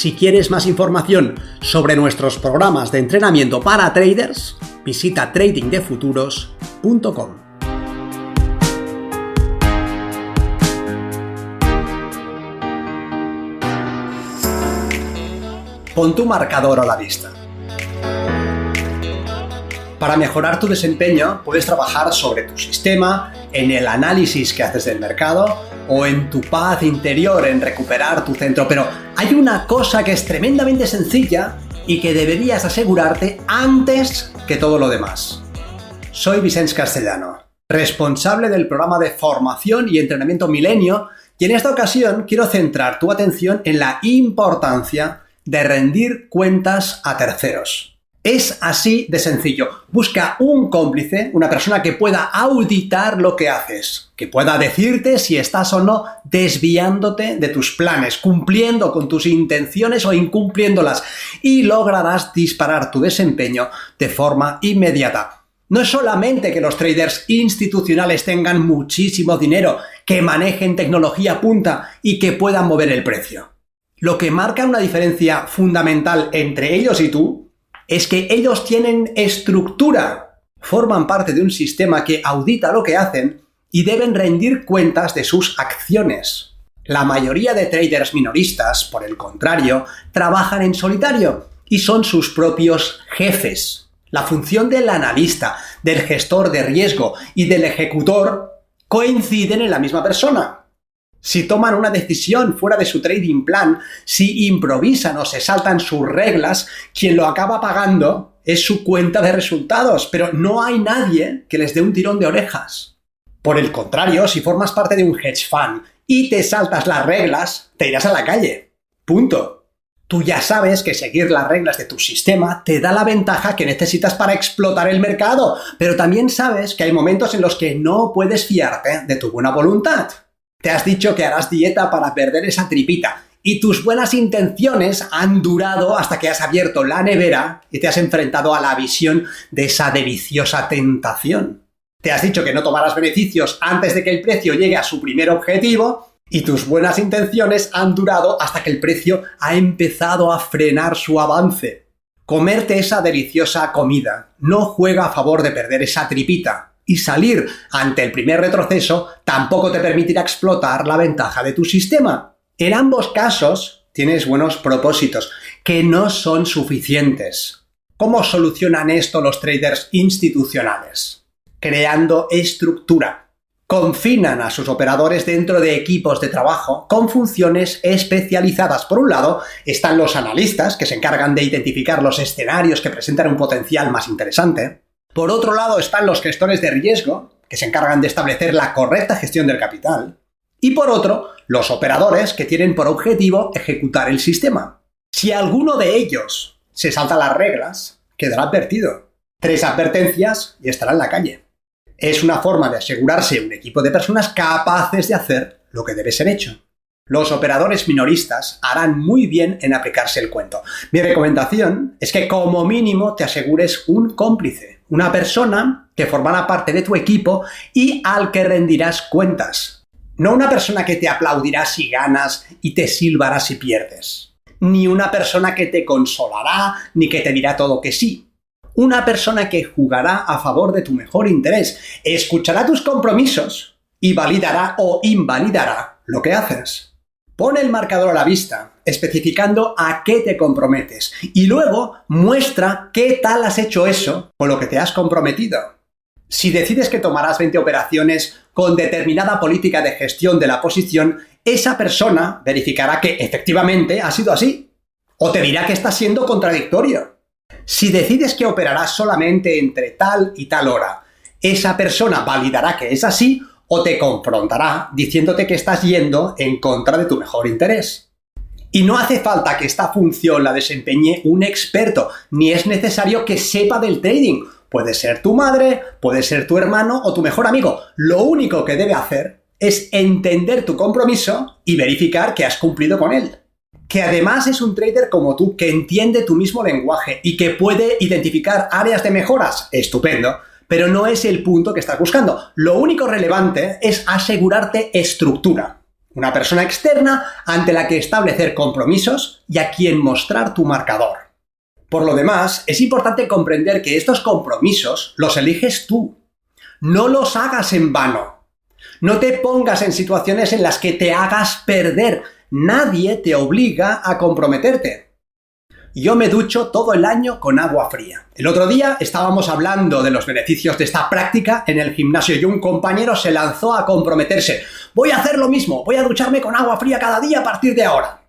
Si quieres más información sobre nuestros programas de entrenamiento para traders, visita tradingdefuturos.com. Pon tu marcador a la vista. Para mejorar tu desempeño puedes trabajar sobre tu sistema, en el análisis que haces del mercado o en tu paz interior, en recuperar tu centro. Pero hay una cosa que es tremendamente sencilla y que deberías asegurarte antes que todo lo demás. Soy Vicente Castellano, responsable del programa de formación y entrenamiento Milenio, y en esta ocasión quiero centrar tu atención en la importancia de rendir cuentas a terceros. Es así de sencillo. Busca un cómplice, una persona que pueda auditar lo que haces, que pueda decirte si estás o no desviándote de tus planes, cumpliendo con tus intenciones o incumpliéndolas, y lograrás disparar tu desempeño de forma inmediata. No es solamente que los traders institucionales tengan muchísimo dinero, que manejen tecnología punta y que puedan mover el precio. Lo que marca una diferencia fundamental entre ellos y tú es que ellos tienen estructura, forman parte de un sistema que audita lo que hacen y deben rendir cuentas de sus acciones. La mayoría de traders minoristas, por el contrario, trabajan en solitario y son sus propios jefes. La función del analista, del gestor de riesgo y del ejecutor coinciden en la misma persona si toman una decisión fuera de su trading plan, si improvisan o se saltan sus reglas, quien lo acaba pagando es su cuenta de resultados, pero no hay nadie que les dé un tirón de orejas. Por el contrario, si formas parte de un hedge fund y te saltas las reglas, te irás a la calle. Punto. Tú ya sabes que seguir las reglas de tu sistema te da la ventaja que necesitas para explotar el mercado, pero también sabes que hay momentos en los que no puedes fiarte de tu buena voluntad. Te has dicho que harás dieta para perder esa tripita y tus buenas intenciones han durado hasta que has abierto la nevera y te has enfrentado a la visión de esa deliciosa tentación. Te has dicho que no tomarás beneficios antes de que el precio llegue a su primer objetivo y tus buenas intenciones han durado hasta que el precio ha empezado a frenar su avance. Comerte esa deliciosa comida no juega a favor de perder esa tripita, y salir ante el primer retroceso tampoco te permitirá explotar la ventaja de tu sistema. En ambos casos tienes buenos propósitos que no son suficientes. ¿Cómo solucionan esto los traders institucionales? Creando estructura. Confinan a sus operadores dentro de equipos de trabajo con funciones especializadas. Por un lado, están los analistas, que se encargan de identificar los escenarios que presentan un potencial más interesante. Por otro lado están los gestores de riesgo, que se encargan de establecer la correcta gestión del capital. Y por otro, los operadores, que tienen por objetivo ejecutar el sistema. Si alguno de ellos se salta las reglas, quedará advertido. Tres advertencias y estará en la calle. Es una forma de asegurarse un equipo de personas capaces de hacer lo que debe ser hecho. Los operadores minoristas harán muy bien en aplicarse el cuento. Mi recomendación es que como mínimo te asegures un cómplice, una persona que formará parte de tu equipo y al que rendirás cuentas. No una persona que te aplaudirá si ganas y te silbará si pierdes. Ni una persona que te consolará ni que te dirá todo que sí. Una persona que jugará a favor de tu mejor interés, escuchará tus compromisos y validará o invalidará lo que haces. Pone el marcador a la vista, especificando a qué te comprometes y luego muestra qué tal has hecho eso con lo que te has comprometido. Si decides que tomarás 20 operaciones con determinada política de gestión de la posición, esa persona verificará que efectivamente ha sido así. O te dirá que está siendo contradictorio. Si decides que operarás solamente entre tal y tal hora, esa persona validará que es así o te confrontará diciéndote que estás yendo en contra de tu mejor interés. Y no hace falta que esta función la desempeñe un experto, ni es necesario que sepa del trading. Puede ser tu madre, puede ser tu hermano o tu mejor amigo. Lo único que debe hacer es entender tu compromiso y verificar que has cumplido con él. Que además es un trader como tú, que entiende tu mismo lenguaje y que puede identificar áreas de mejoras. Estupendo. Pero no es el punto que estás buscando. Lo único relevante es asegurarte estructura una persona externa ante la que establecer compromisos y a quien mostrar tu marcador. Por lo demás, es importante comprender que estos compromisos los eliges tú. No los hagas en vano. No te pongas en situaciones en las que te hagas perder. Nadie te obliga a comprometerte. Yo me ducho todo el año con agua fría. El otro día estábamos hablando de los beneficios de esta práctica en el gimnasio y un compañero se lanzó a comprometerse. Voy a hacer lo mismo, voy a ducharme con agua fría cada día a partir de ahora.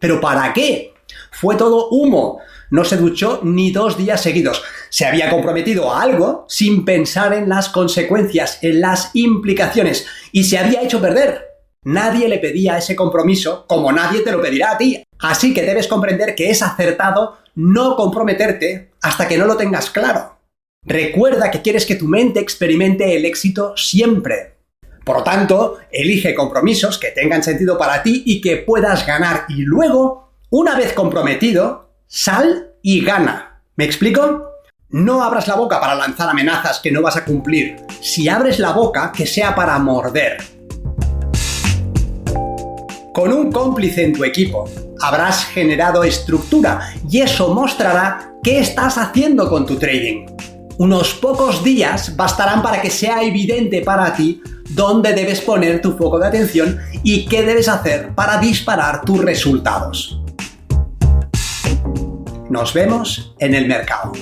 ¿Pero para qué? Fue todo humo. No se duchó ni dos días seguidos. Se había comprometido a algo sin pensar en las consecuencias, en las implicaciones, y se había hecho perder. Nadie le pedía ese compromiso como nadie te lo pedirá a ti. Así que debes comprender que es acertado no comprometerte hasta que no lo tengas claro. Recuerda que quieres que tu mente experimente el éxito siempre. Por lo tanto, elige compromisos que tengan sentido para ti y que puedas ganar. Y luego, una vez comprometido, sal y gana. ¿Me explico? No abras la boca para lanzar amenazas que no vas a cumplir. Si abres la boca, que sea para morder con un cómplice en tu equipo. Habrás generado estructura y eso mostrará qué estás haciendo con tu trading. Unos pocos días bastarán para que sea evidente para ti dónde debes poner tu foco de atención y qué debes hacer para disparar tus resultados. Nos vemos en el mercado.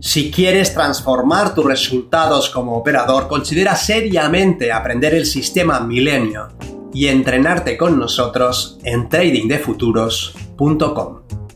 Si quieres transformar tus resultados como operador, considera seriamente aprender el sistema Milenio y entrenarte con nosotros en tradingdefuturos.com.